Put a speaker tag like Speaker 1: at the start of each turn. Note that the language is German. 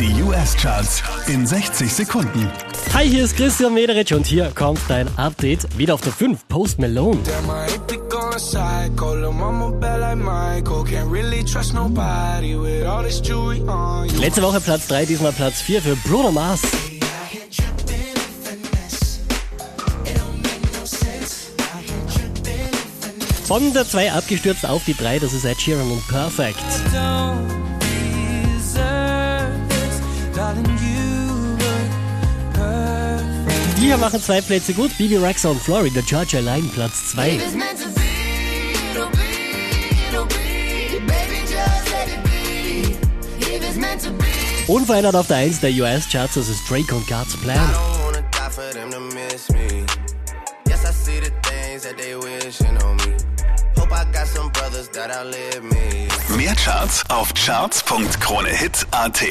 Speaker 1: Die US-Charts in 60 Sekunden.
Speaker 2: Hi, hier ist Christian Mederich und hier kommt dein Update. Wieder auf der 5, Post Malone. Letzte Woche Platz 3, diesmal Platz 4 für Bruno Mars. Von der 2 abgestürzt auf die 3, das ist Ed Sheeran und Perfect. Die hier machen zwei Plätze gut. Bibi Rexa und Florida Georgia allein Platz 2. Unverändert auf der 1 der US-Charts, das ist Drake und God's Plan.
Speaker 1: Mehr Charts auf charts.kronehit.at